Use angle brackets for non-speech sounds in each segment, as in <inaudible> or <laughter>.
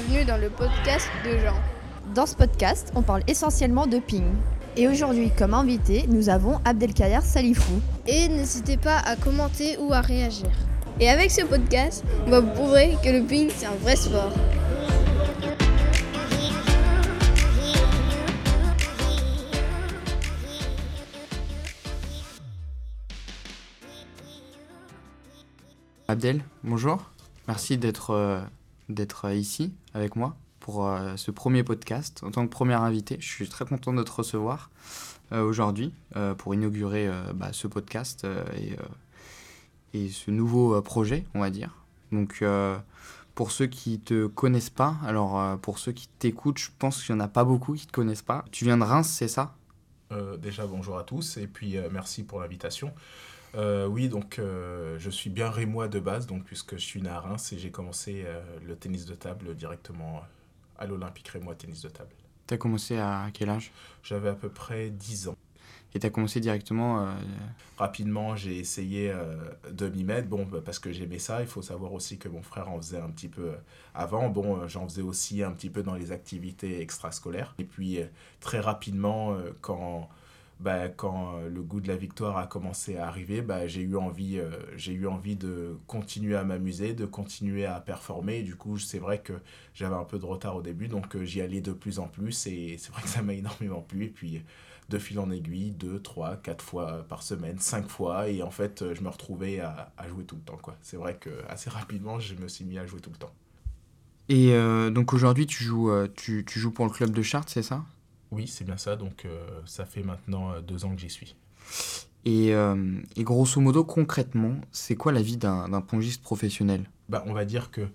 bienvenue dans le podcast de Jean. Dans ce podcast, on parle essentiellement de ping. Et aujourd'hui, comme invité, nous avons Abdelkader Salifou. Et n'hésitez pas à commenter ou à réagir. Et avec ce podcast, on va vous prouver que le ping, c'est un vrai sport. Abdel, bonjour. Merci d'être euh, d'être euh, ici avec moi pour euh, ce premier podcast en tant que premier invité. Je suis très content de te recevoir aujourd'hui pour inaugurer bah, ce podcast et, et, ce nouveau projet, on va dire. Donc, pour ceux qui te connaissent pas, alors pour ceux qui t'écoutent, je pense qu'il y en a pas beaucoup qui te connaissent pas. Tu viens de Reims, c'est ça? Déjà, bonjour à tous et puis merci pour l'invitation. Euh, oui, donc euh, je suis bien rémois de base, donc puisque je suis né à Reims et j'ai commencé euh, le tennis de table directement à l'Olympique rémois tennis de table. Tu as commencé à quel âge? J'avais à peu près 10 ans. Et tu as commencé directement Rapidement, j'ai essayé de m'y mettre, bon, bah, parce que j'aimais ça. Il faut savoir aussi que mon frère en faisait un petit peu avant. Bon, j'en faisais aussi un petit peu dans les activités extrascolaires. Et puis, très rapidement, quand bah, quand euh, le goût de la victoire a commencé à arriver, bah, j'ai eu, envie, euh, eu envie de continuer à m'amuser, de continuer à performer. Du coup, c'est vrai que j'avais un peu de retard au début, donc euh, j'y allais de plus en plus. Et c'est vrai que ça m'a <laughs> énormément plu. Et puis, de fil en aiguille, deux, trois, quatre fois par semaine, cinq fois. Et en fait, je me retrouvais à, jouer tout le temps. C'est vrai que assez rapidement, je me suis mis à jouer tout le temps. Et donc aujourd'hui, tu joues, tu, tu joues pour le club de Chartres, c'est ça? Oui, c'est bien ça. Donc, euh, ça fait maintenant euh, deux ans que j'y suis. Et, euh, et, grosso modo, concrètement, c'est quoi la vie d'un pongiste professionnel? Bah, On va dire qu'il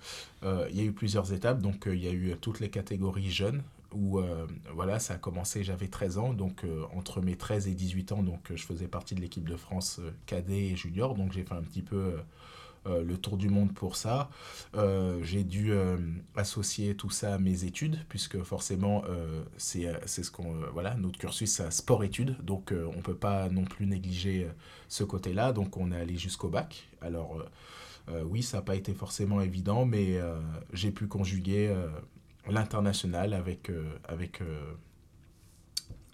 il y a eu plusieurs étapes. Donc, il y a eu toutes les catégories jeunes où voilà, ça a commencé, j'avais 13 ans, donc entre mes 13 et 18 ans, donc je faisais partie de l'équipe de France cadet et junior, donc j'ai fait un petit peu euh, le tour du monde pour ça. Euh, j'ai dû euh, associer tout ça à mes études, puisque forcément, c'est ce qu'on. voilà, notre cursus, c'est sport-études, donc on ne peut pas non plus négliger ce côté-là. Donc on est allé jusqu'au bac. Alors. oui, ça n'a pas été forcément évident, mais j'ai pu conjuguer l'international avec, avec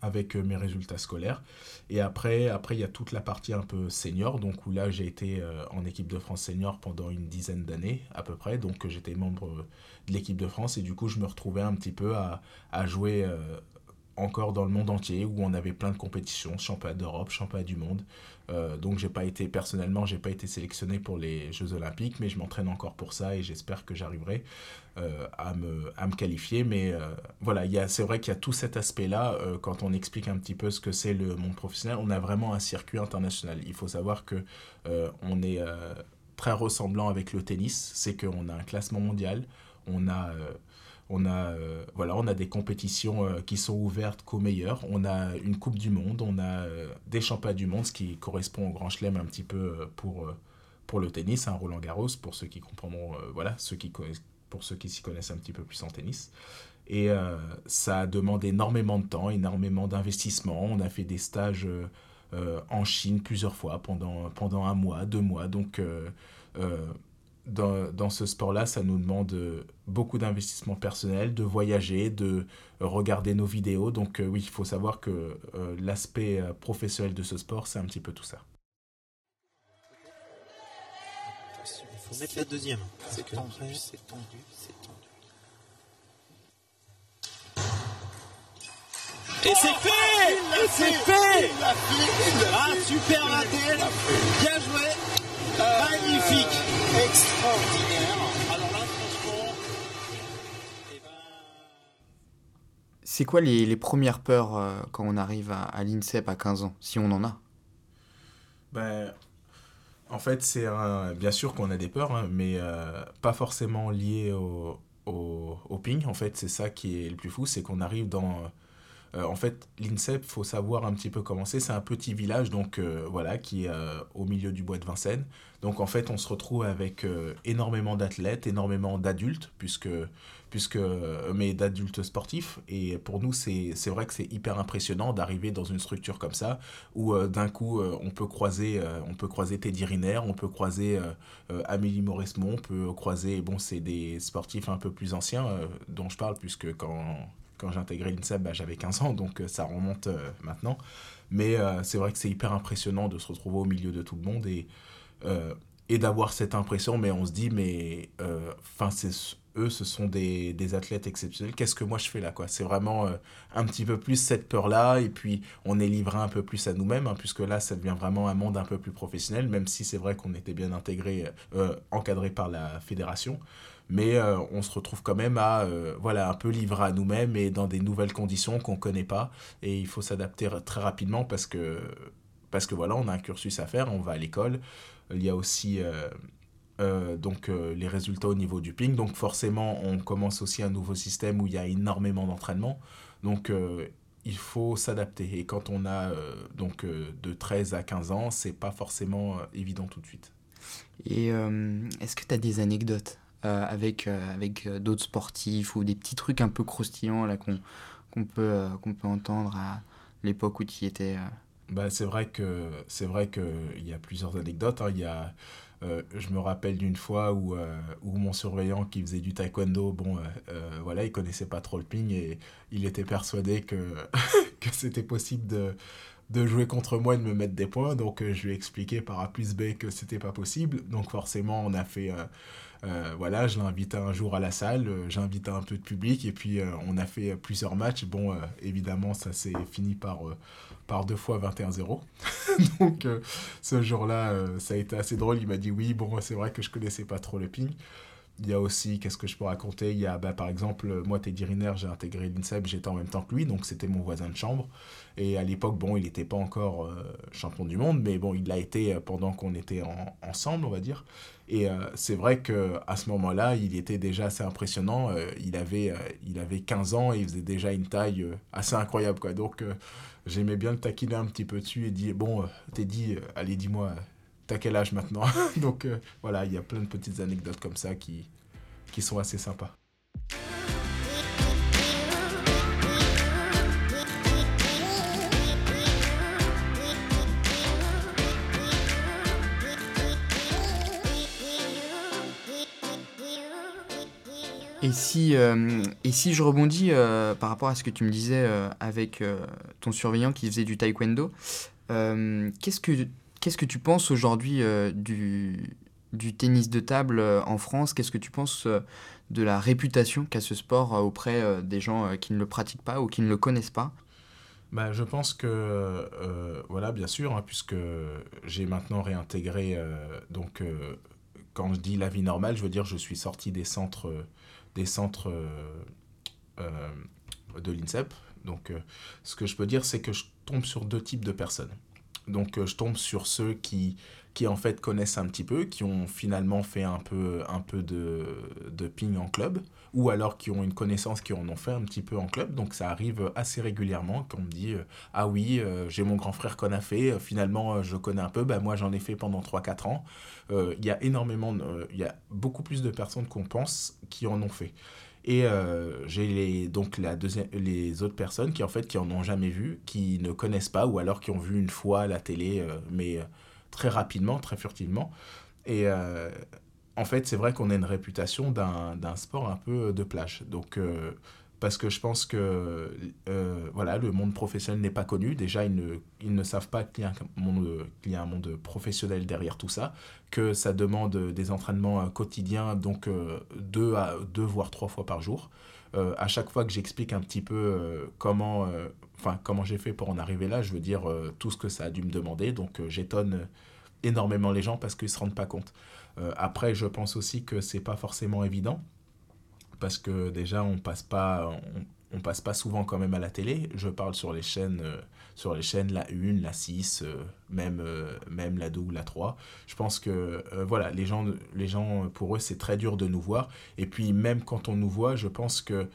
avec euh, mes résultats scolaires. Et après, après, il y a toute la partie un peu senior, donc où là, j'ai été euh, en équipe de France senior pendant une dizaine d'années à peu près. Donc, j'étais membre de l'équipe de France et du coup, je me retrouvais un petit peu à, à jouer euh, encore dans le monde entier où on avait plein de compétitions, championnat d'Europe, championnat du monde. Euh, donc j'ai pas été personnellement, j'ai pas été sélectionné pour les Jeux Olympiques, mais je m'entraîne encore pour ça et j'espère que j'arriverai euh, à, me, à me qualifier. Mais euh, voilà, c'est vrai qu'il y a tout cet aspect-là. quand on explique un petit peu ce que c'est le monde professionnel, on a vraiment un circuit international. Il faut savoir que on est très ressemblant avec le tennis, c'est qu'on a un classement mondial, on a on a, euh, voilà, on a des compétitions euh, qui sont ouvertes qu'aux meilleurs. On a une Coupe du Monde, on a euh, des championnats du monde, ce qui correspond au Grand Chelem un petit peu pour, pour le tennis, un Roland Garros, pour ceux qui comprendront, voilà, ceux qui pour ceux qui s'y connaissent un petit peu plus en tennis. Et ça demande énormément de temps, énormément d'investissement. On a fait des stages en Chine plusieurs fois pendant, pendant un mois, deux mois. Donc, dans, ce sport-là, ça nous demande euh, beaucoup d'investissement personnel, de voyager, de regarder nos vidéos. Donc euh, oui, il faut savoir que euh, l'aspect professionnel de ce sport, c'est un petit peu tout ça. Il faut mettre la deuxième. C'est tendu, c'est tendu, c'est tendu. Et c'est fait Et c'est fait Ah, super raté Bien joué Magnifique, C'est quoi les, premières peurs euh, quand on arrive à, l'INSEP à 15 ans, si on en a? Ben, En fait, c'est bien sûr qu'on a des peurs, hein, mais euh, pas forcément liées au, ping. En fait, c'est ça qui est le plus fou, c'est qu'on arrive dans en fait, l'INSEP, faut savoir un petit peu comment c'est. C'est un petit village, donc voilà, qui est au milieu du bois de Vincennes. Donc en fait, on se retrouve avec énormément d'athlètes, énormément d'adultes, puisque puisque, euh, mais d'adultes sportifs. Et pour nous, c'est vrai que c'est hyper impressionnant d'arriver dans une structure comme ça, où euh, d'un coup, euh, on, peut croiser, on peut croiser Teddy Riner, on peut croiser Amélie Mauresmont, on peut croiser, bon, c'est des sportifs un peu plus anciens dont je parle, puisque quand, quand j'ai intégré l'INSEP, bah, j'avais 15 ans, donc ça remonte maintenant. Mais c'est vrai que c'est hyper impressionnant de se retrouver au milieu de tout le monde et, d'avoir cette impression, mais on se dit, mais enfin eux, ce sont des, athlètes exceptionnels. Qu'est-ce que moi je fais là C'est vraiment euh, un petit peu plus cette peur-là, et puis on est livré un peu plus à nous-mêmes, hein, puisque là, ça devient vraiment un monde un peu plus professionnel, même si c'est vrai qu'on était bien intégré, euh, encadré par la fédération. Mais euh, on se retrouve quand même à, voilà, un peu livré à nous-mêmes et dans des nouvelles conditions qu'on connaît pas. Et il faut s'adapter très rapidement parce que, parce que voilà, on a un cursus à faire, on va à l'école. Il y a aussi euh, donc euh, les résultats au niveau du ping. Donc forcément, on commence aussi un nouveau système où il y a énormément d'entraînement. Donc euh, il faut s'adapter. Et quand on a donc de 13 à 15 ans, c'est pas forcément évident tout de suite. Et est-ce que tu as des anecdotes? Avec, avec d'autres sportifs ou des petits trucs un peu croustillants là qu'on qu'on peut, qu'on peut entendre à l'époque où tu y étais bah, c'est vrai que c'est vrai que y a plusieurs anecdotes. Hein. Y a euh, je me rappelle d'une fois où, euh, où mon surveillant qui faisait du taekwondo, bon, euh, voilà, il connaissait pas trop le ping et il était persuadé que, <laughs> que c'était possible de, de jouer contre moi et de me mettre des points. Donc je lui ai expliqué par A plus B que c'était pas possible. Donc forcément, on a fait. Voilà, je l'ai invité un jour à la salle, j'ai invité un peu de public et puis on a fait plusieurs matchs. Bon, évidemment, ça s'est fini par par deux fois 21-0. <laughs> Donc euh, ce jour-là, euh, ça a été assez drôle. Il m'a dit oui, bon, c'est vrai que je connaissais pas trop le ping. Il y a aussi, qu'est-ce que je peux raconter? Il y a, bah, par exemple, moi, Teddy Riner, j'ai intégré l'INSEP, j'étais en même temps que lui, donc c'était mon voisin de chambre. Et à l'époque, bon, il n'était pas encore euh, champion du monde, mais bon, il l'a été pendant qu'on était ensemble, on va dire. Et c'est vrai qu'à ce moment-là, il était déjà assez impressionnant. il, avait, il avait 15 ans et il faisait déjà une taille assez incroyable, quoi. Donc j'aimais bien le taquiner un petit peu dessus et dire bon, euh, euh, allez, dis-moi, t'as quel âge maintenant <laughs> Donc euh, voilà, il y a plein de petites anecdotes comme ça qui, qui sont assez sympas. Et si, euh, et si je rebondis euh, par rapport à ce que tu me disais avec ton surveillant qui faisait du taekwondo, qu'est-ce que qu'est-ce que tu penses aujourd'hui du, du tennis de table en France? Qu'est-ce que tu penses de la réputation qu'a ce sport auprès des gens qui ne le pratiquent pas ou qui ne le connaissent pas? Bah, je pense que, voilà, bien sûr, hein, puisque j'ai maintenant réintégré, donc quand je dis la vie normale, je veux dire je suis sorti des centres des centres euh, euh, de l'INSEP. Donc, euh, ce que je peux dire, c'est que je tombe sur deux types de personnes. Donc, je tombe sur ceux qui, qui en fait connaissent un petit peu, qui ont finalement fait un peu, un peu de, de ping en club, ou alors qui ont une connaissance qui en ont fait un petit peu en club. Donc ça arrive assez régulièrement qu'on me dit Ah oui, j'ai mon grand frère qu'on a fait, finalement je connais un peu, bah, moi j'en ai fait pendant 3-4 ans. Il y a énormément, il y a beaucoup plus de personnes qu'on pense qui en ont fait. Et euh, j'ai les, donc la les autres personnes qui en fait qui en ont jamais vu, qui ne connaissent pas ou alors qui ont vu une fois la télé, euh, mais euh, très rapidement, très furtivement. Et en fait, c'est vrai qu'on a une réputation d'un sport un peu de plage. Donc parce que je pense que euh, voilà, le monde professionnel n'est pas connu. Déjà, ils ne, ils ne savent pas qu'il y, qu'il y a un monde professionnel derrière tout ça, que ça demande des entraînements euh, quotidiens, donc euh, deux, à, deux voire trois fois par jour. à chaque fois que j'explique un petit peu comment, enfin, comment j'ai fait pour en arriver là, je veux dire tout ce que ça a dû me demander. Donc j'étonne énormément les gens parce qu'ils ne se rendent pas compte. après, je pense aussi que c'est pas forcément évident parce que déjà on passe pas on, passe pas souvent quand même à la télé. Je parle sur les chaînes euh, sur les chaînes la 1, la 6, euh, même euh, même la 2 ou la 3. Je pense que voilà, les gens les gens pour eux c'est très dur de nous voir et puis même quand on nous voit, je pense que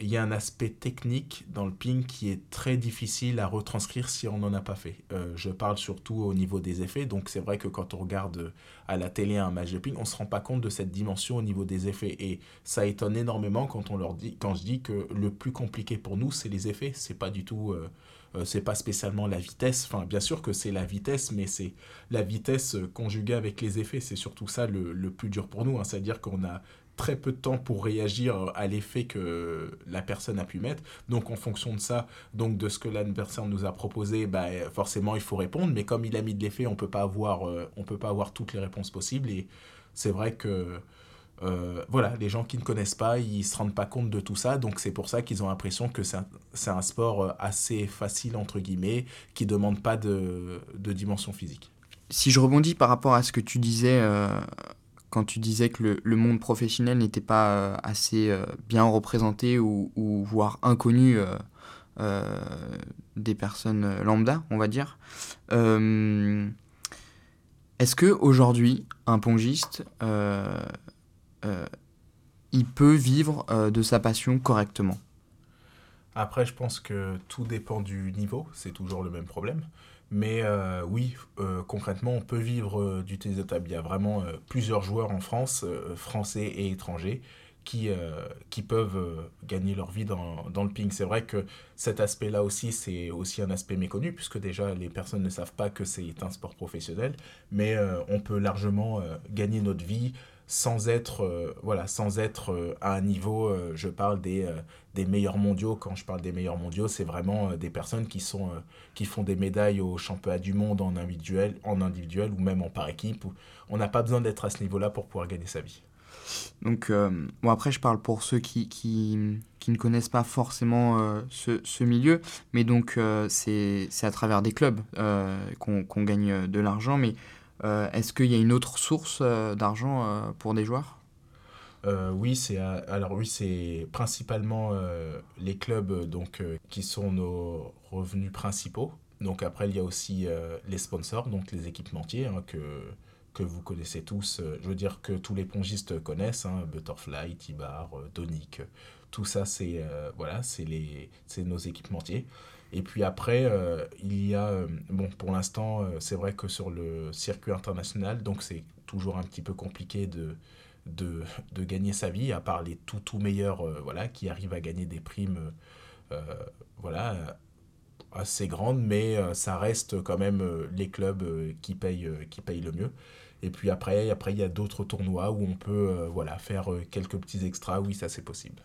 il y a un aspect technique dans le ping qui est très difficile à retranscrire si on n'en a pas fait. Euh, je parle surtout au niveau des effets, donc c'est vrai que quand on regarde à la télé un match de ping, on ne se rend pas compte de cette dimension au niveau des effets. Et ça étonne énormément quand, on leur dit, quand je dis que le plus compliqué pour nous, c'est les effets. C'est pas du tout... Euh, euh, c'est pas spécialement la vitesse, enfin bien sûr que c'est la vitesse, mais c'est la vitesse conjuguée avec les effets, c'est surtout ça le, plus dur pour nous, hein. c'est-à-dire qu'on a très peu de temps pour réagir à l'effet que la personne a pu mettre. Donc en fonction de ça, donc de ce que l'adversaire nous a proposé, bah, forcément il faut répondre. Mais comme il a mis de l'effet, on peut euh, on peut pas avoir toutes les réponses possibles. Et c'est vrai que euh, voilà, les gens qui ne connaissent pas, ils se rendent pas compte de tout ça. Donc c'est pour ça qu'ils ont l'impression que c'est un, un, sport euh, assez facile entre guillemets, qui demande pas de, de dimension physique. Si je rebondis par rapport à ce que tu disais quand tu disais que le, monde professionnel n'était pas euh, assez euh, bien représenté ou, voire inconnu euh, des personnes lambda, on va dire. Est-ce que aujourd'hui un pongiste il peut vivre de sa passion correctement? Après, je pense que tout dépend du niveau, c'est toujours le même problème. Mais euh, oui, euh, concrètement, on peut vivre euh, du table. Il y a vraiment plusieurs joueurs en France, français et étrangers, qui, qui peuvent gagner leur vie dans, dans le ping. C'est vrai que cet aspect-là aussi, c'est aussi un aspect méconnu, puisque déjà les personnes ne savent pas que c'est un sport professionnel, mais on peut largement gagner notre vie sans être, euh, voilà, sans être euh, à un niveau, euh, je parle des, des meilleurs mondiaux. Quand je parle des meilleurs mondiaux, c'est vraiment des personnes qui, sont, qui font des médailles au championnat du monde en individuel, en individuel ou même en par équipe. On n'a pas besoin d'être à ce niveau-là pour pouvoir gagner sa vie. Donc, bon, après, je parle pour ceux qui, qui, qui ne connaissent pas forcément ce, ce, milieu, mais donc c'est à travers des clubs qu'on gagne de l'argent. Mais est-ce qu'il y a une autre source euh, d'argent euh, pour des joueurs? Oui, c'est alors oui, c'est principalement les clubs donc qui sont nos revenus principaux. Donc après, il y a aussi les sponsors, donc les équipementiers hein, que que vous connaissez tous. je veux dire que tous les pongistes connaissent, hein, Butterfly, Tibar, Donic. Tout ça, c'est voilà, c'est les c'est nos équipementiers. Et puis après, euh, il y a, euh, bon, pour l'instant, euh, c'est vrai que sur le circuit international, donc c'est toujours un petit peu compliqué de, de, de, gagner sa vie, à part les tout, tout meilleurs, voilà, qui arrivent à gagner des primes, voilà, assez grandes, mais ça reste quand même les clubs qui payent, qui payent le mieux. Et puis après, après il y a d'autres tournois où on peut voilà, faire quelques petits extras. Oui, ça c'est possible.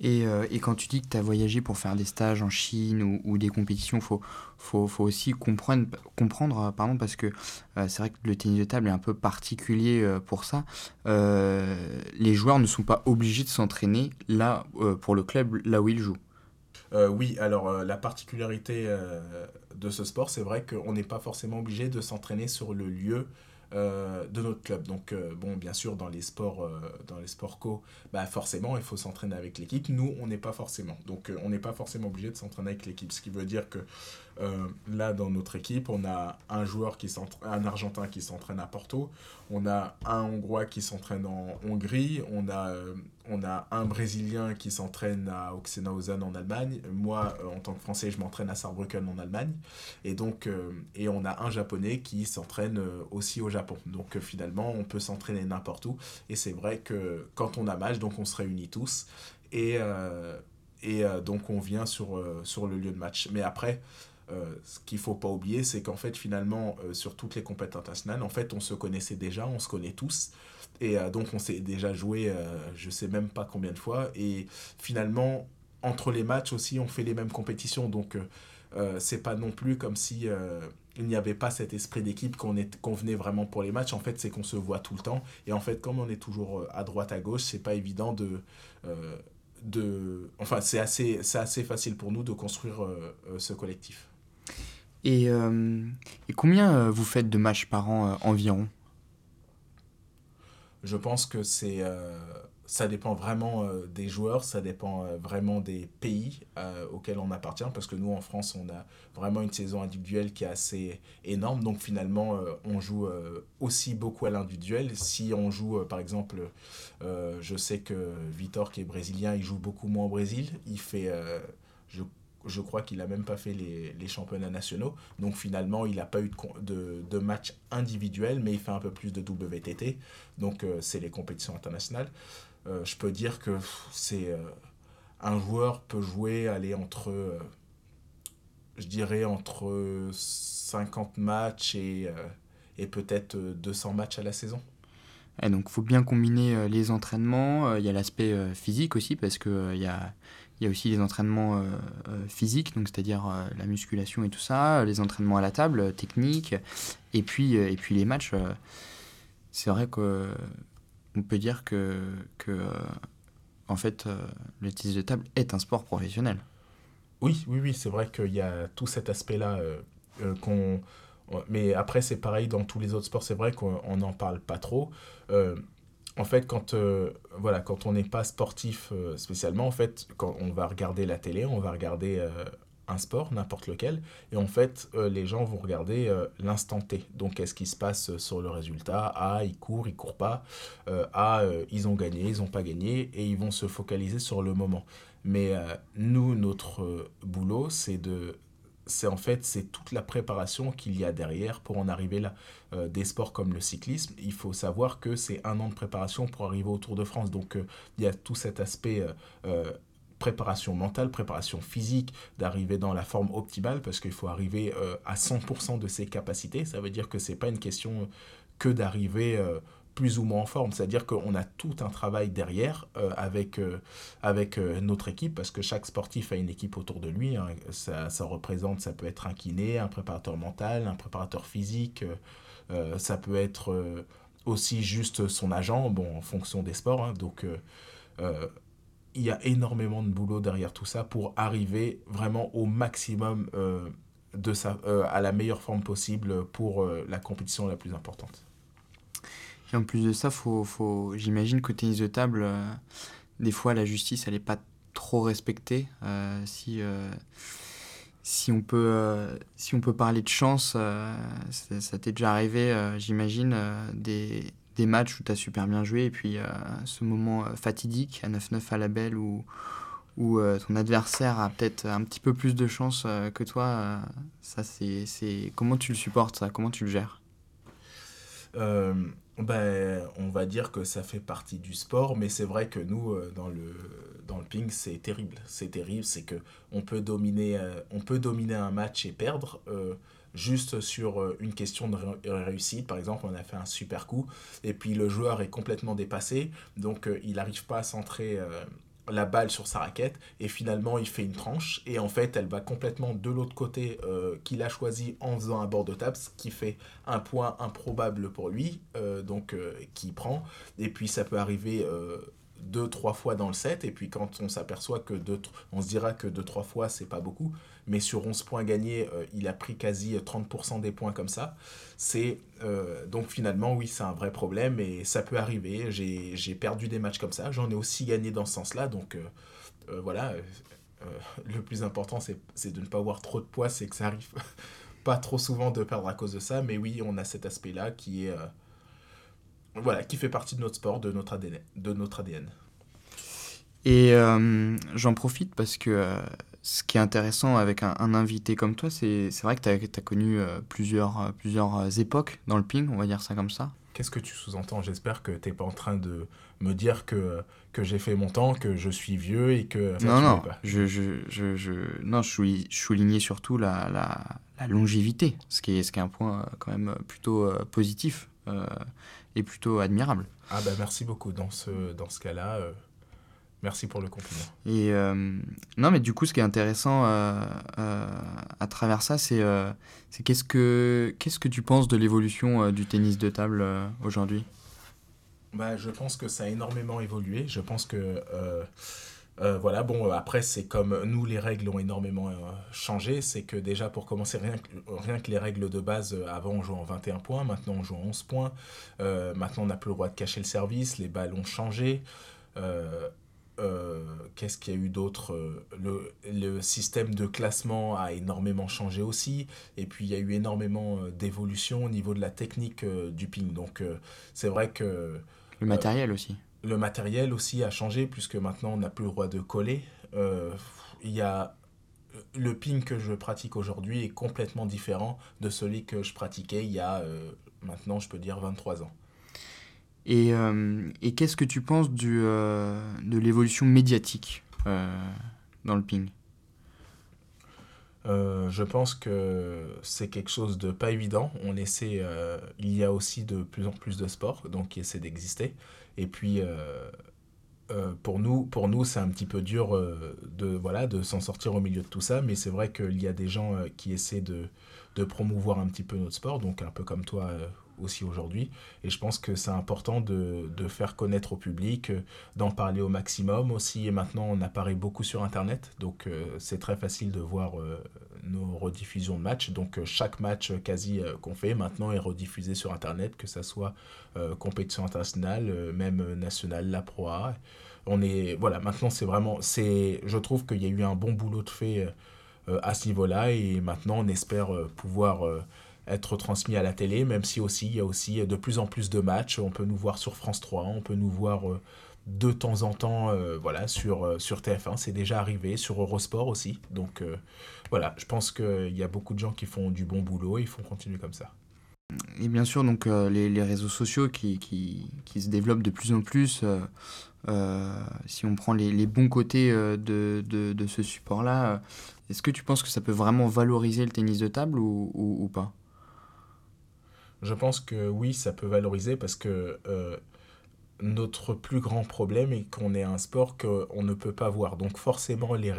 Et, euh, et, quand tu dis que tu as voyagé pour faire des stages en Chine ou, ou des compétitions, il faut, faut, faut, aussi comprendre, comprendre euh, pardon, parce que euh, c'est vrai que le tennis de table est un peu particulier pour ça. les joueurs ne sont pas obligés de s'entraîner là, pour le club, là où ils jouent. oui, alors la particularité de ce sport, c'est vrai qu'on n'est pas forcément obligé de s'entraîner sur le lieu euh, de notre club. Donc, euh, bon, bien sûr, dans les sports, euh, dans les sports co, bah, forcément, il faut s'entraîner avec l'équipe. Nous, on n'est pas forcément. Donc, on n'est pas forcément obligé de s'entraîner avec l'équipe. Ce qui veut dire que là, dans notre équipe, on a un joueur qui un Argentin qui s'entraîne à Porto, on a un Hongrois qui s'entraîne en Hongrie, on a on a un Brésilien qui s'entraîne à Oxenhausen en Allemagne. Moi, euh, en tant que Français, je m'entraîne à Saarbrücken en Allemagne. Et donc, euh, et on a un Japonais qui s'entraîne euh, aussi au Japon. Donc, finalement, on peut s'entraîner n'importe où. Et c'est vrai que quand on a match, donc on se réunit tous. Et, et donc, on vient sur, sur le lieu de match. Mais après, ce qu'il faut pas oublier, c'est qu'en fait, finalement, sur toutes les compétitions internationales, en fait, on se connaissait déjà, on se connaît tous. Et euh, donc on s'est déjà joué, euh, je sais même pas combien de fois. Et finalement, entre les matchs aussi, on fait les mêmes compétitions. Donc euh, c'est pas non plus comme si il n'y avait pas cet esprit d'équipe qu'on qu'on venait vraiment pour les matchs. En fait, c'est qu'on se voit tout le temps. Et en fait, comme on est toujours à droite, à gauche, c'est pas évident de. de enfin, c'est assez, assez facile pour nous de construire ce collectif. Et, et combien vous faites de matchs par an environ? Je pense que c'est euh, ça dépend vraiment euh, des joueurs, ça dépend euh, vraiment des pays auxquels on appartient, parce que nous en France, on a vraiment une saison individuelle qui est assez énorme, donc finalement, on joue aussi beaucoup à l'individuel. Si on joue, par exemple, je sais que Vitor, qui est brésilien, il joue beaucoup moins au Brésil, il fait, je crois qu'il n'a même pas fait les, les, championnats nationaux, donc finalement, il n'a pas eu de, de, de, match individuel, mais il fait un peu plus de WTT, donc c'est les compétitions internationales. Euh, je peux dire que c'est euh, un joueur peut jouer aller entre euh, je dirais entre 50 matchs et, et peut-être 200 matchs à la saison. Et donc, il faut bien combiner les entraînements. Il y a l'aspect physique aussi, parce qu'il il y, a, y a aussi les entraînements physiques, donc c'est-à-dire la musculation et tout ça, les entraînements à la table, techniques, et puis, et puis les matchs. c'est vrai que on peut dire que, que euh, en fait, euh, le tennis de table est un sport professionnel. Oui, oui, oui, c'est vrai qu'il y a tout cet aspect-là euh, qu'on... Mais après, c'est pareil dans tous les autres sports, c'est vrai qu'on n'en parle pas trop. En fait, quand, voilà, quand on n'est pas sportif spécialement, en fait, quand on va regarder la télé, on va regarder un sport, n'importe lequel, et en fait, euh, les gens vont regarder euh, l'instant T. Donc, qu'est-ce qui se passe euh, sur le résultat? Ah, ils courent, ils courent pas. ah, ils ont gagné, ils n'ont pas gagné, et ils vont se focaliser sur le moment. Mais nous, notre boulot, c'est de c'est en fait c'est toute la préparation qu'il y a derrière pour en arriver là. des sports comme le cyclisme, il faut savoir que c'est un an de préparation pour arriver au Tour de France. Donc il y a tout cet aspect préparation mentale, préparation physique, d'arriver dans la forme optimale, parce qu'il faut arriver euh, à 100% de ses capacités. Ça veut dire que c'est pas une question que d'arriver euh, plus ou moins en forme. C'est-à-dire qu'on a tout un travail derrière euh, avec, avec notre équipe, parce que chaque sportif a une équipe autour de lui. Hein. Ça, représente, ça peut être un kiné, un préparateur mental, un préparateur physique, ça peut être aussi juste son agent, bon, en fonction des sports. Hein. donc, il y a énormément de boulot derrière tout ça pour arriver vraiment au maximum euh, de sa, euh, à la meilleure forme possible pour euh, la compétition la plus importante. Et en plus de ça, faut, faut, j'imagine qu'au tennis de table, des fois la justice, elle n'est pas trop respectée. si, si, on peut, si on peut parler de chance, ça, t'est déjà arrivé, j'imagine, des, des matchs où tu as super bien joué et puis euh, ce moment euh, fatidique à 9-9 à la belle où, où euh, ton adversaire a peut-être un petit peu plus de chance que toi, ça c'est comment tu le supportes ça? Comment tu le gères? Ben, on va dire que ça fait partie du sport, mais c'est vrai que nous, dans le, dans le ping, c'est terrible. C'est terrible, c'est que on peut, dominer, on peut dominer un match et perdre juste sur euh, une question de réussite. Par exemple, on a fait un super coup et puis le joueur est complètement dépassé, donc euh, il n'arrive pas à centrer euh, la balle sur sa raquette et finalement il fait une tranche et en fait elle va complètement de l'autre côté qu'il a choisi en faisant un bord de table qui fait un point improbable pour lui donc qui prend. Et puis ça peut arriver deux, trois fois dans le set, et puis quand on s'aperçoit que deux, on se dira que deux, trois fois, c'est pas beaucoup, mais sur 11 points gagnés, euh, il a pris quasi 30% des points comme ça. C'est euh, donc finalement, oui, c'est un vrai problème, et ça peut arriver. J'ai perdu des matchs comme ça, j'en ai aussi gagné dans ce sens-là, donc euh, voilà. <laughs> le plus important, c'est de ne pas avoir trop de poids, c'est que ça arrive <laughs> pas trop souvent de perdre à cause de ça, mais oui, on a cet aspect-là qui est voilà, qui fait partie de notre sport, de notre ADN. De notre ADN. Et euh, j'en profite parce que euh, ce qui est intéressant avec un, invité comme toi, c'est vrai que tu as, connu euh, plusieurs, plusieurs époques dans le ping, on va dire ça comme ça. Qu'est-ce que tu sous-entends? J'espère que tu n'es pas en train de me dire que, que j'ai fait mon temps, que je suis vieux et que... non, non, je, je, je, je, non, je, soulignais surtout la, la, la, longévité, ce qui, est, ce qui est un point quand même plutôt positif est plutôt admirable. Ah bah merci beaucoup dans ce, dans ce cas-là. Euh, merci pour le compliment. Et euh, non mais du coup ce qui est intéressant euh, à travers ça c'est c'est qu'est-ce que qu'est-ce que tu penses de l'évolution du tennis de table aujourd'hui? Bah, je pense que ça a énormément évolué. Je pense que euh, voilà, bon, après, c'est comme nous, les règles ont énormément euh, changé. C'est que déjà, pour commencer, rien que, les règles de base, euh, avant, on jouait en 21 points, maintenant, on joue en 11 points. maintenant, on n'a plus le droit de cacher le service, les balles ont changé. Qu'est-ce qu'il y a eu d'autre le, le, système de classement a énormément changé aussi. Et puis il y a eu énormément d'évolution au niveau de la technique du ping. Donc c'est vrai que... Le matériel aussi. Le matériel aussi a changé puisque maintenant on n'a plus le droit de coller. il y a le ping que je pratique aujourd'hui est complètement différent de celui que je pratiquais il y a euh, maintenant, je peux dire, 23 ans. Et, euh, et qu'est-ce que tu penses du, euh, de l'évolution médiatique dans le ping? Je pense que c'est quelque chose de pas évident. On essaie, il y a aussi de plus en plus de sports donc qui essaient d'exister. Et puis euh, pour nous, pour nous c'est un petit peu dur euh, de, voilà, de s'en sortir au milieu de tout ça, mais c'est vrai qu'il y a des gens euh, qui essaient de, de, promouvoir un petit peu notre sport, donc un peu comme toi aussi aujourd'hui. Et je pense que c'est important de, de, faire connaître au public, d'en parler au maximum aussi. Et maintenant, on apparaît beaucoup sur Internet, donc c'est très facile de voir nos rediffusions de matchs. Donc chaque match quasi qu'on fait maintenant est rediffusé sur Internet, que ce soit compétition internationale, même nationale, la Pro on est voilà maintenant c'est vraiment c'est je trouve qu'il y a eu un bon boulot de fait euh, à ce niveau-là. Et maintenant on espère euh, pouvoir euh, être transmis à la télé même si aussi il y a aussi de plus en plus de matchs. On peut nous voir sur France 3 on peut nous voir de temps en temps voilà sur sur TF1 c'est déjà arrivé sur Eurosport aussi. Donc voilà je pense qu'il y a beaucoup de gens qui font du bon boulot et il faut continuer comme ça. Et bien sûr, donc, les, les, réseaux sociaux qui, qui, qui, se développent de plus en plus, euh, si on prend les, bons côtés euh, de, de, ce support-là, euh, est-ce que tu penses que ça peut vraiment valoriser le tennis de table ou, ou, pas? Je pense que oui, ça peut valoriser parce que notre plus grand problème est qu'on est un sport qu'on ne peut pas voir. Donc forcément, les,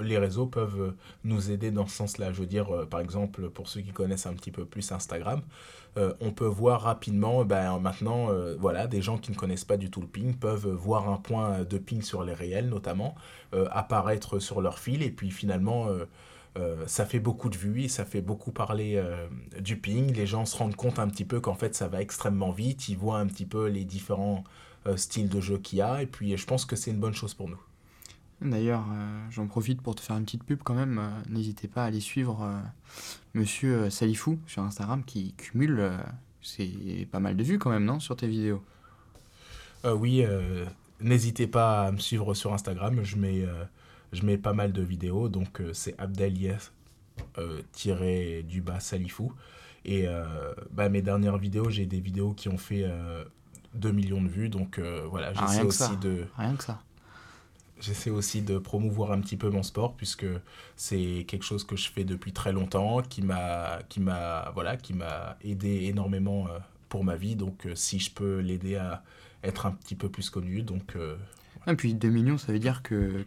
les réseaux peuvent nous aider dans ce sens-là. Je veux dire, par exemple, pour ceux qui connaissent un petit peu plus Instagram, euh, on peut voir rapidement, ben, maintenant, euh, voilà, des gens qui ne connaissent pas du tout le ping peuvent voir un point de ping sur les réels notamment, euh, apparaître sur leur fil, et puis finalement, ça fait beaucoup de vues et ça fait beaucoup parler du ping. Les gens se rendent compte un petit peu qu'en fait, ça va extrêmement vite, ils voient un petit peu les différents styles de jeu qu'il y a, et puis je pense que c'est une bonne chose pour nous. D'ailleurs, euh, j'en profite pour te faire une petite pub quand même. Euh, n'hésitez pas à aller suivre euh, Monsieur Salifou sur Instagram qui cumule c'est pas mal de vues quand même, non, sur tes vidéos? Oui, n'hésitez pas à me suivre sur Instagram. Je mets, je mets pas mal de vidéos. Donc c'est Abdelies du bas Salifou. Et bah, mes dernières vidéos, j'ai des vidéos qui ont fait 2 millions de vues. Donc voilà, ah, j'essaie aussi de... Rien que ça j'essaie aussi de promouvoir un petit peu mon sport puisque c'est quelque chose que je fais depuis très longtemps qui m'a qui m'a voilà qui m'a aidé énormément euh, pour ma vie donc euh, si je peux l'aider à être un petit peu plus connu donc et euh, puis 2 millions, ça veut dire que,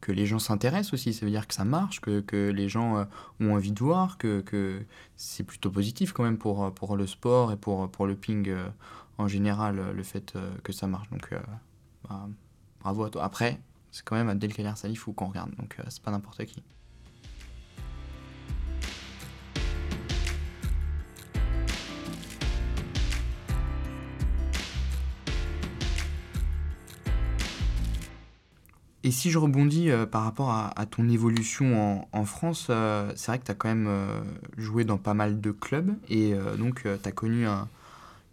que, les gens s'intéressent aussi, ça veut dire que ça marche, que, que les gens ont envie de voir, que, que c'est plutôt positif quand même pour, pour le sport et pour, pour le ping en général, le fait que ça marche. Donc bah, bravo à toi. Après, c'est quand même Abdelkader Salifou qu'on regarde, donc euh, c'est pas n'importe qui. Et si je rebondis euh, par rapport à, ton évolution en, France, euh, c'est vrai que tu as quand même joué dans pas mal de clubs et donc tu as connu un,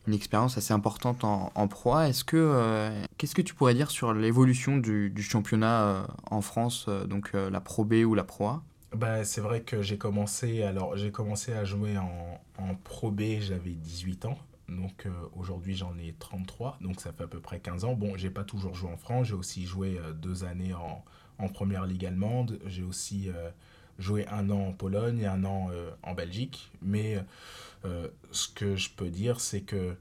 une expérience assez importante en, en proie. Est-ce que euh, qu'est-ce que tu pourrais dire sur l'évolution du, championnat euh, en France, euh, donc la Pro B ou la Pro A? Bah, c'est vrai que j'ai commencé alors j'ai commencé à jouer en, en Pro B, j'avais 18 ans. Donc aujourd'hui j'en ai 33, donc ça fait à peu près 15 ans. Bon, j'ai pas toujours joué en France, j'ai aussi joué deux années en, en première ligue allemande, j'ai aussi joué un an en Pologne et un an en Belgique, mais euh, ce que je peux dire, c'est que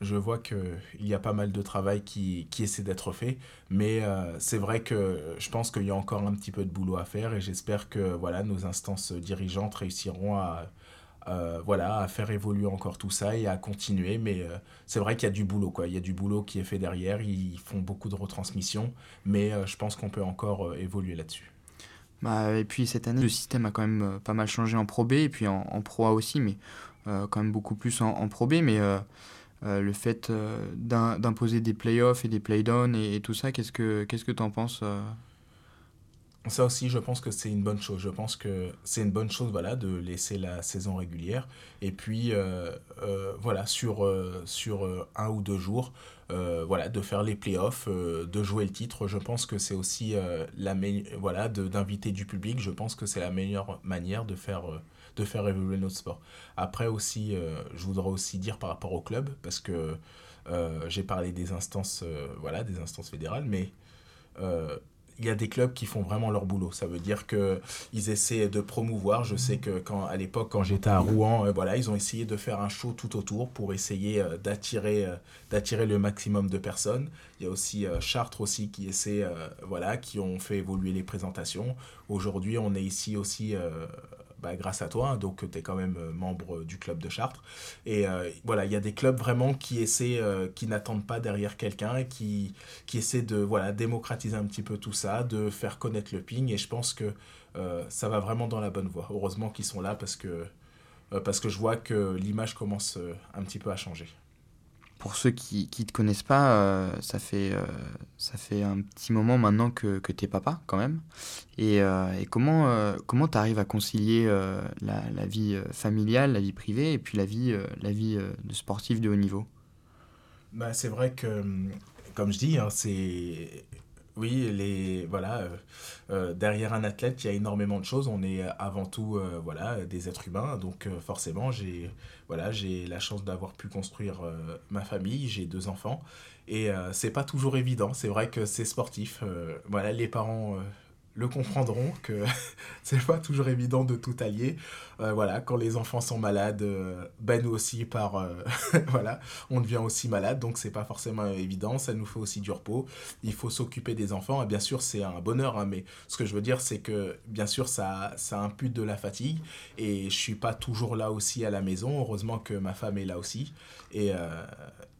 je vois qu'il y a pas mal de travail qui, qui essaie d'être fait, mais euh, c'est vrai que je pense qu'il y a encore un petit peu de boulot à faire et j'espère que voilà, nos instances dirigeantes réussiront à, voilà, à faire évoluer encore tout ça et à continuer. Mais euh, c'est vrai qu'il y a du boulot, quoi. Il y a du boulot qui est fait derrière, ils font beaucoup de retransmissions, mais je pense qu'on peut encore évoluer là-dessus. Bah, et puis cette année, le système a quand même pas mal changé en Pro B et puis en, Pro A aussi, mais euh, quand même beaucoup plus en, Pro B, mais euh, le fait d'imposer des playoffs et des playdowns et, et tout ça, qu'est-ce que qu'est-ce que tu en penses ça aussi, je pense que c'est une bonne chose. Je pense que c'est une bonne chose voilà, de laisser la saison régulière. Et puis, euh, euh, voilà, sur, euh, sur un ou deux jours, voilà, de faire les playoffs, de jouer le titre. Je pense que c'est aussi la voilà, d'inviter du public. Je pense que c'est la meilleure manière de faire, de faire évoluer notre sport. Après aussi, je voudrais aussi dire par rapport au club, parce que j'ai parlé des instances, voilà, des instances fédérales, mais il y a des clubs qui font vraiment leur boulot. Ça veut dire qu'ils essaient de promouvoir. Je sais que quand, à l'époque, quand j'étais à Rouen, euh, voilà, ils ont essayé de faire un show tout autour pour essayer euh, d'attirer, euh, d'attirer le maximum de personnes. Il y a aussi Chartres aussi qui essaie, voilà, qui ont fait évoluer les présentations. Aujourd'hui, on est ici aussi bah, grâce à toi, hein, donc tu es quand même euh, membre du club de Chartres. Et euh, voilà, il y a des clubs vraiment qui essaient, euh, qui n'attendent pas derrière quelqu'un et qui, qui essaient de voilà, démocratiser un petit peu tout ça, de faire connaître le ping. Et je pense que ça va vraiment dans la bonne voie. Heureusement qu'ils sont là parce que, parce que je vois que l'image commence un petit peu à changer pour ceux qui ne te connaissent pas, euh, ça, fait, euh, ça fait un petit moment maintenant que, que tu es papa quand même. Et, euh, comment comment tu arrives à concilier la, la, vie familiale, la vie privée et puis la vie, la vie de sportif de haut niveau? Bah, C'est vrai que, comme je dis, hein, c'est oui, les, voilà, euh, euh, derrière un athlète, il y a énormément de choses. On est avant tout euh, voilà, des êtres humains. Donc forcément, j'ai voilà, la chance d'avoir pu construire ma famille. J'ai deux enfants. Et c'est pas toujours évident. C'est vrai que c'est sportif. voilà, les parents le comprendront que <laughs> c'est pas toujours évident de tout allier. Euh, voilà, quand les enfants sont malades, ben nous aussi par euh, <laughs> voilà, on devient aussi malade, donc c'est pas forcément évident. Ça nous fait aussi du repos. Il faut s'occuper des enfants. Et bien sûr, c'est un bonheur, hein, mais ce que je veux dire, c'est que bien sûr, ça, ça impute de la fatigue. Et je suis pas toujours là aussi à la maison. Heureusement que ma femme est là aussi. Et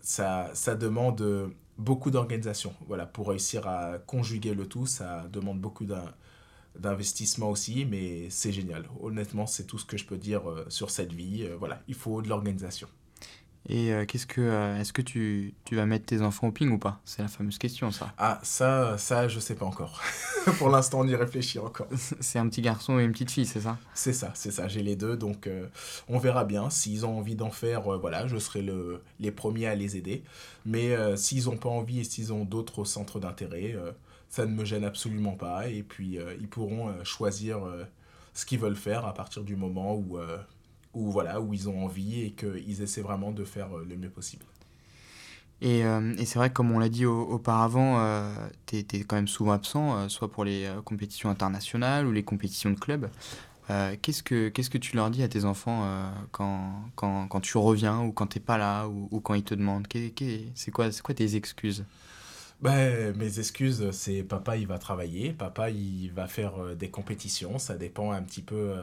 ça, ça demande beaucoup d'organisation. Voilà, pour réussir à conjuguer le tout, ça demande beaucoup d'investissement aussi, mais c'est génial. Honnêtement, c'est tout ce que je peux dire euh, sur cette vie. Euh, voilà, il faut de l'organisation. Et euh, qu'est-ce que, euh, est-ce que tu, tu, vas mettre tes enfants au ping ou pas? C'est la fameuse question, ça. Ah, ça, ça, je sais pas encore. <laughs> Pour l'instant, on y réfléchit encore. <laughs> c'est un petit garçon et une petite fille, c'est ça? C'est ça, c'est ça. J'ai les deux, donc euh, on verra bien. S'ils ont envie d'en faire, voilà, je serai le, les premiers à les aider. Mais s'ils n'ont pas envie et s'ils ont d'autres centres d'intérêt, ça ne me gêne absolument pas. Et puis, ils pourront choisir ce qu'ils veulent faire à partir du moment où où, voilà, où ils ont envie et qu'ils essaient vraiment de faire euh, le mieux possible. Et, euh, et c'est vrai que comme on l'a dit auparavant, euh, tu es, quand même souvent absent, soit pour les compétitions internationales ou les compétitions de club. qu'est-ce, que, qu'est-ce que tu leur dis à tes enfants quand, quand, quand, tu reviens ou quand tu n'es pas là ou, quand ils te demandent? C'est quoi, c'est quoi tes excuses? Ben, mes excuses, c'est papa, il va travailler, papa, il va faire des compétitions, ça dépend un petit peu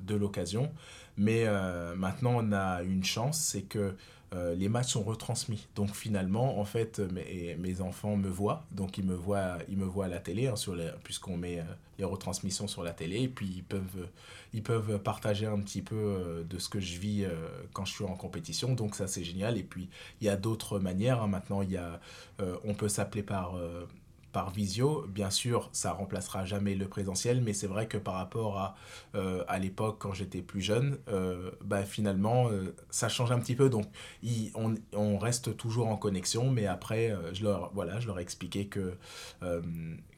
de l'occasion. Mais euh, maintenant, on a une chance, c'est que euh, les matchs sont retransmis. Donc finalement, en fait, mes, enfants me voient. Donc ils me voient, ils me voient à la télé, hein, puisqu'on met euh, les retransmissions sur la télé. Et puis ils peuvent, ils peuvent partager un petit peu de ce que je vis quand je suis en compétition. Donc ça, c'est génial. Et puis il y a d'autres manières. Hein. Maintenant, il y a, on peut s'appeler par par visio. Bien sûr, ça remplacera jamais le présentiel, mais c'est vrai que par rapport à, euh, à l'époque quand j'étais plus jeune, euh, bah, finalement, euh, ça change un petit peu. Donc, on, on, reste toujours en connexion, mais après, je, leur, voilà, je leur ai expliqué que,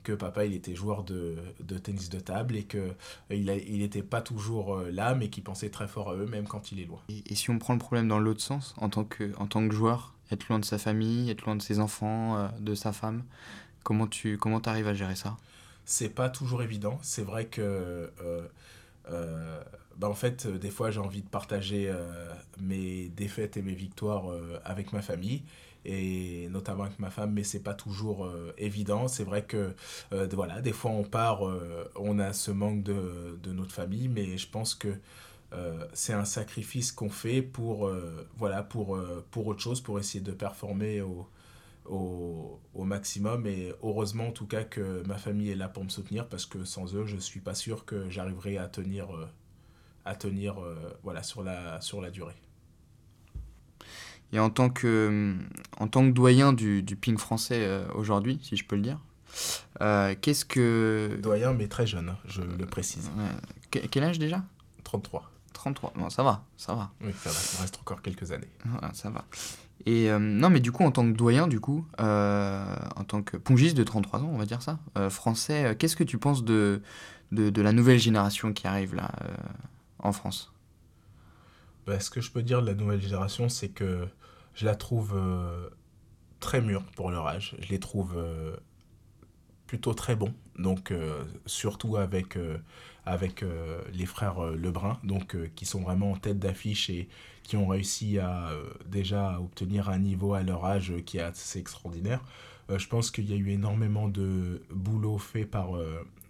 que papa, il était joueur de, de tennis de table et qu'il il n'était pas toujours là, mais qu'il pensait très fort à eux, même quand il est loin. Et, et si on prend le problème dans l'autre sens, en tant, que, en tant que joueur, être loin de sa famille, être loin de ses enfants, de sa femme, Comment tu comment arrives à gérer ça? C'est pas toujours évident. C'est vrai que, euh, euh, bah, en fait, des fois, j'ai envie de partager euh, mes défaites et mes victoires avec ma famille et notamment avec ma femme, mais c'est pas toujours évident. C'est vrai que voilà, des fois on part, on a ce manque de, de, notre famille, mais je pense que c'est un sacrifice qu'on fait pour, voilà, pour, pour autre chose, pour essayer de performer au, au, au, maximum et heureusement en tout cas que ma famille est là pour me soutenir parce que sans eux je suis pas sûr que j'arriverai à tenir euh, à tenir euh, voilà sur la sur la durée Et en tant que, en tant que doyen du, du ping français aujourd'hui, si je peux le dire, qu'est-ce que... Doyen, mais très jeune, je le précise. quel âge déjà? 33. 33, non, ça va, ça va. Oui, ça va, il reste encore quelques années. ça va. Et non, mais du coup, en tant que doyen, du coup, en tant que pongiste de 33 ans, on va dire ça, français, qu'est-ce que tu penses de, de, de, la nouvelle génération qui arrive là en France? Bah, Ce que je peux dire de la nouvelle génération, c'est que je la trouve très mûre pour leur âge. Je les trouve plutôt très bons. Donc, surtout avec avec euh, les frères euh, Lebrun, donc, euh, qui sont vraiment en tête d'affiche et qui ont réussi à déjà obtenir un niveau à leur âge qui est assez extraordinaire. je pense qu'il y a eu énormément de boulot fait par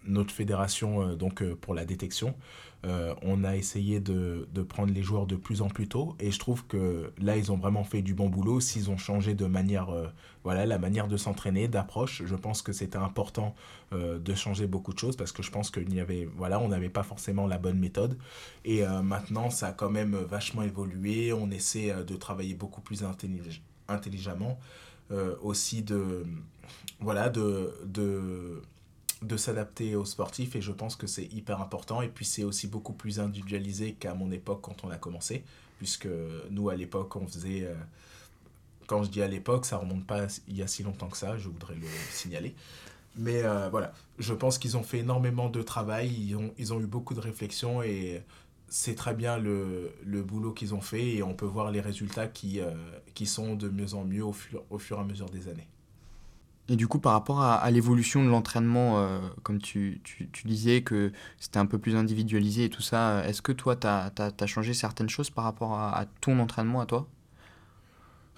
notre fédération donc pour la détection. Euh, on a essayé de, prendre les joueurs de plus en plus tôt et je trouve que là ils ont vraiment fait du bon boulot. S'ils ont changé de manière euh, voilà la manière de s'entraîner d'approche je pense que c'était important euh, de changer beaucoup de choses parce que je pense qu'il y avait voilà on n'avait pas forcément la bonne méthode. Et maintenant ça a quand même vachement évolué. On essaie de travailler beaucoup plus intelligemment aussi de voilà de, de de s'adapter aux sportifs et je pense que c'est hyper important. Et puis c'est aussi beaucoup plus individualisé qu'à mon époque quand on a commencé puisque nous à l'époque on faisait euh, quand je dis à l'époque ça remonte pas il y a si longtemps que ça je voudrais le signaler. Mais euh, voilà. Je pense qu'ils ont fait énormément de travail ils ont, ils ont eu beaucoup de réflexion et c'est très bien le, le boulot qu'ils ont fait et on peut voir les résultats qui, euh, qui sont de mieux en mieux au fur, au fur et à mesure des années et du coup, par rapport à, l'évolution de l'entraînement, euh, comme tu, tu, disais que c'était un peu plus individualisé et tout ça, est-ce que toi, tu as, changé certaines choses par rapport à ton entraînement à toi?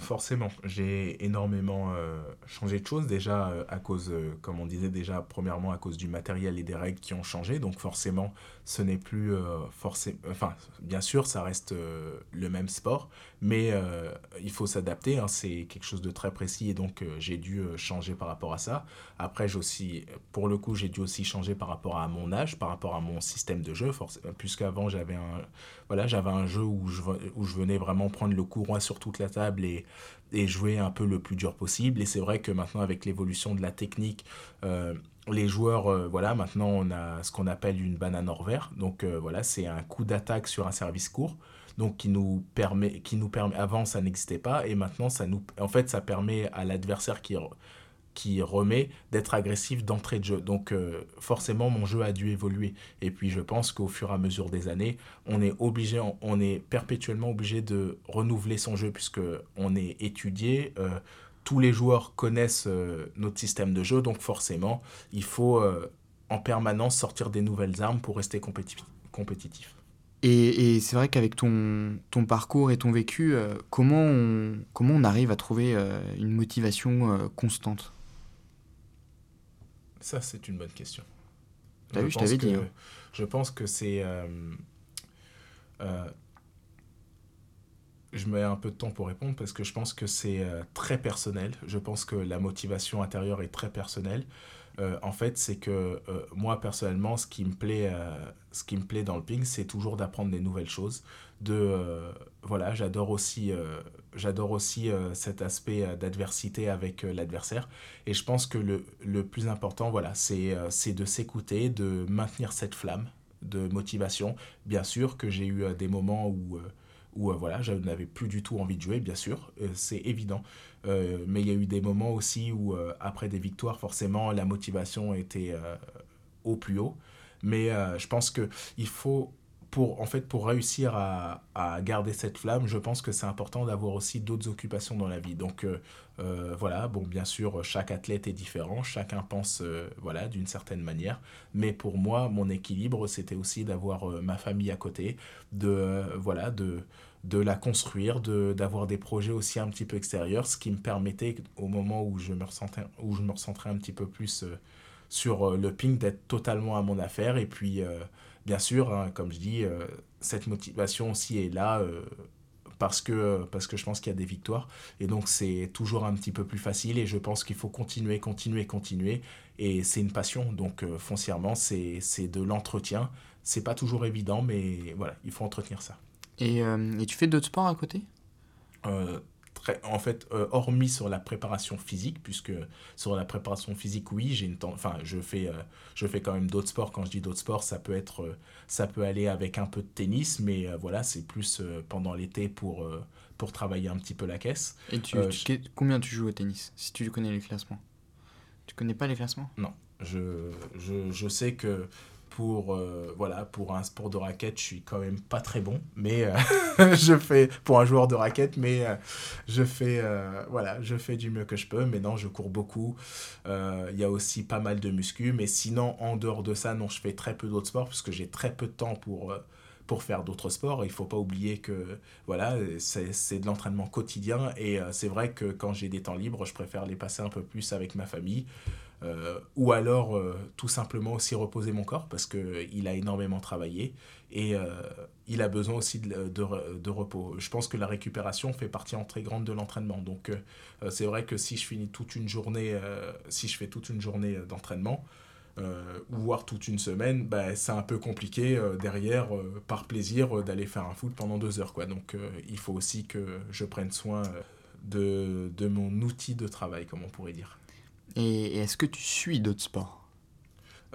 Forcément, j'ai énormément euh, changé de choses déjà euh, à cause, euh, comme on disait déjà, premièrement à cause du matériel et des règles qui ont changé. Donc forcément, ce n'est plus forcément... Enfin, bien sûr, ça reste le même sport, mais il faut s'adapter. Hein, c'est quelque chose de très précis et donc j'ai dû changer par rapport à ça. Après, j'ai aussi, pour le coup, j'ai dû aussi changer par rapport à mon âge, par rapport à mon système de jeu, puisqu'avant j'avais un, voilà, j'avais un jeu où je, où je venais vraiment prendre le courroie sur toute la table et et jouer un peu le plus dur possible. Et c'est vrai que maintenant, avec l'évolution de la technique, euh, les joueurs, euh, voilà, maintenant on a ce qu'on appelle une banane hors vert. Donc euh, voilà, c'est un coup d'attaque sur un service court. Donc qui nous permet, qui nous permet, avant ça n'existait pas et maintenant ça nous, en fait ça permet à l'adversaire qui qui remet d'être agressif d'entrée de jeu. Donc euh, forcément, mon jeu a dû évoluer. Et puis je pense qu'au fur et à mesure des années, on est obligé, on est perpétuellement obligé de renouveler son jeu puisque on est étudié. Euh, tous les joueurs connaissent euh, notre système de jeu, donc forcément, il faut en permanence sortir des nouvelles armes pour rester compétitif. Et, et c'est vrai qu'avec ton, ton, parcours et ton vécu, comment, on, comment on arrive à trouver une motivation constante? Ça, c'est une bonne question. T'as vu, je t'avais dit. Hein. Je pense que c'est. Euh, euh, je mets un peu de temps pour répondre parce que je pense que c'est euh, très personnel. Je pense que la motivation intérieure est très personnelle. en fait, c'est que moi, personnellement, ce qui me plaît, ce qui me plaît dans le ping, c'est toujours d'apprendre des nouvelles choses. De, voilà, j'adore aussi j'adore aussi euh, cet aspect euh, d'adversité avec euh, l'adversaire. Et je pense que le, le plus important, voilà, c'est de s'écouter, de maintenir cette flamme de motivation. Bien sûr que j'ai eu des moments où, où voilà, je n'avais plus du tout envie de jouer, bien sûr, c'est évident. mais il y a eu des moments aussi où, après des victoires, forcément, la motivation était au plus haut. Mais je pense qu'il faut pour, en fait, pour réussir à, à, garder cette flamme, je pense que c'est important d'avoir aussi d'autres occupations dans la vie. Donc euh, euh, voilà, bon, bien sûr, chaque athlète est différent, chacun pense euh, voilà, d'une certaine manière. Mais pour moi, mon équilibre, c'était aussi d'avoir ma famille à côté, de, voilà, de, de la construire, d'avoir des projets aussi un petit peu extérieurs, ce qui me permettait, au moment où je me ressentais, où je me recentrais un petit peu plus sur le ping, d'être totalement à mon affaire. Et puis bien sûr, hein, comme je dis, euh, cette motivation aussi est là euh, parce, que, parce que je pense qu'il y a des victoires. Et donc, c'est toujours un petit peu plus facile. Et je pense qu'il faut continuer, continuer, continuer. Et c'est une passion. Donc, euh, foncièrement, c'est de l'entretien. C'est pas toujours évident, mais voilà, il faut entretenir ça. Et, et tu fais d'autres sports à côté? Très, en fait, euh, hormis sur la préparation physique, puisque sur la préparation physique, oui, j'ai une enfin, je fais, euh, je fais quand même d'autres sports. Quand je dis d'autres sports, ça peut être, euh, ça peut aller avec un peu de tennis, mais voilà, c'est plus pendant l'été pour, pour travailler un petit peu la caisse. Et tu, combien tu joues au tennis Si tu connais les classements? Tu connais pas les classements? Je, je, je sais que pour, euh, voilà, pour un sport de raquette, je suis quand même pas très bon, mais euh, <laughs> je fais, pour un joueur de raquette, mais euh, je, fais, voilà, je fais du mieux que je peux. Mais non, je cours beaucoup. Il y a aussi pas mal de muscu, mais sinon, en dehors de ça, non, je fais très peu d'autres sports parce que j'ai très peu de temps pour. pour faire d'autres sports, il faut pas oublier que voilà, c'est de l'entraînement quotidien et c'est vrai que quand j'ai des temps libres, je préfère les passer un peu plus avec ma famille, euh, ou alors euh, tout simplement aussi reposer mon corps parce que il a énormément travaillé et euh, il a besoin aussi de, de re- de repos. Je pense que la récupération fait partie en très grande de l'entraînement. Donc euh, euh, c'est vrai que si je finis toute une journée, euh, si je fais toute une journée euh, d'entraînement, euh, voire toute une semaine, bah, c'est un peu compliqué euh, derrière, euh, par plaisir, euh, d'aller faire un foot pendant deux heures. Quoi. Donc euh, il faut aussi que je prenne soin euh, de, de mon outil de travail, comme on pourrait dire. Et, est-ce que tu suis d'autres sports?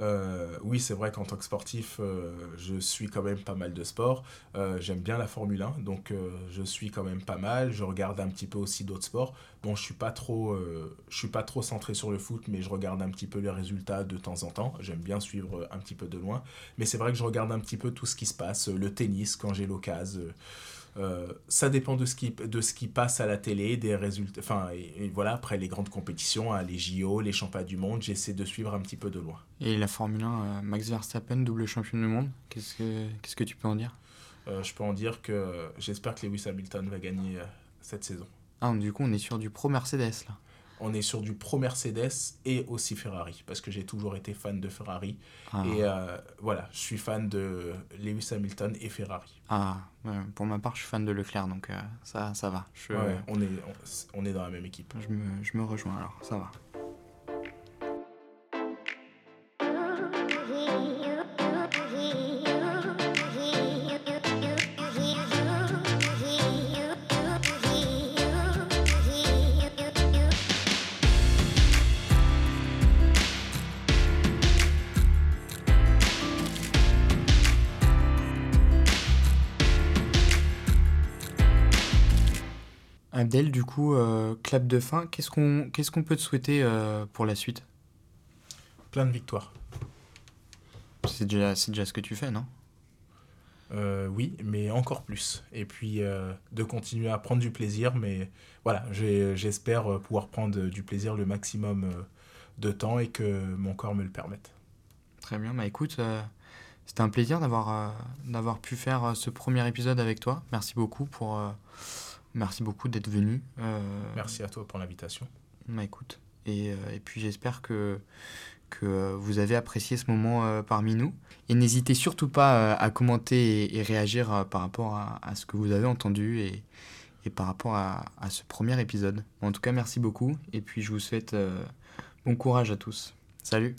Euh, oui, c'est vrai qu'en tant que sportif, euh, je suis quand même pas mal de sports. Euh, J'aime bien la Formule 1, donc je suis quand même pas mal. Je regarde un petit peu aussi d'autres sports. Bon, je suis pas trop, je suis pas trop centré sur le foot, mais je regarde un petit peu les résultats de temps en temps. J'aime bien suivre un petit peu de loin. Mais c'est vrai que je regarde un petit peu tout ce qui se passe, le tennis quand j'ai l'occasion. Euh, ça dépend de ce, qui, de ce qui passe à la télé, des résultats. Enfin, et, et voilà, après les grandes compétitions, hein, les JO, les championnats du monde, j'essaie de suivre un petit peu de loin. Et la Formule 1, euh, Max Verstappen, double champion du monde, qu'est-ce que qu'est-ce que tu peux en dire? Euh, je peux en dire que j'espère que Lewis Hamilton va gagner cette saison. Ah, du coup, on est sur du pro Mercedes là. On est sur du pro Mercedes et aussi Ferrari, parce que j'ai toujours été fan de Ferrari. Ah, Et euh, voilà, je suis fan de Lewis Hamilton et Ferrari. ah, pour ma part, je suis fan de Leclerc, donc euh, ça, ça va. Je, Ouais, on, est, on, on est dans la même équipe. je, me, je me rejoins alors, ça va. Abdel, du coup, euh, clap de fin, qu'est-ce qu'on qu'est-ce qu'on peut te souhaiter euh, pour la suite? Plein de victoires. C'est déjà, c'est déjà ce que tu fais, non? Euh, oui, mais encore plus. Et puis de continuer à prendre du plaisir, mais voilà, j'espère pouvoir prendre du plaisir le maximum de temps et que mon corps me le permette. Très bien, bah écoute, c'était un plaisir d'avoir d'avoir pu faire ce premier épisode avec toi. Merci beaucoup pour merci beaucoup d'être venu. Euh, Merci à toi pour l'invitation. Bah écoute, et, euh, et puis j'espère que que euh, vous avez apprécié ce moment euh, parmi nous. Et n'hésitez surtout pas euh, à commenter et, et réagir euh, par rapport à, à ce que vous avez entendu et, et par rapport à, à ce premier épisode. En tout cas, merci beaucoup et puis je vous souhaite bon courage à tous. Salut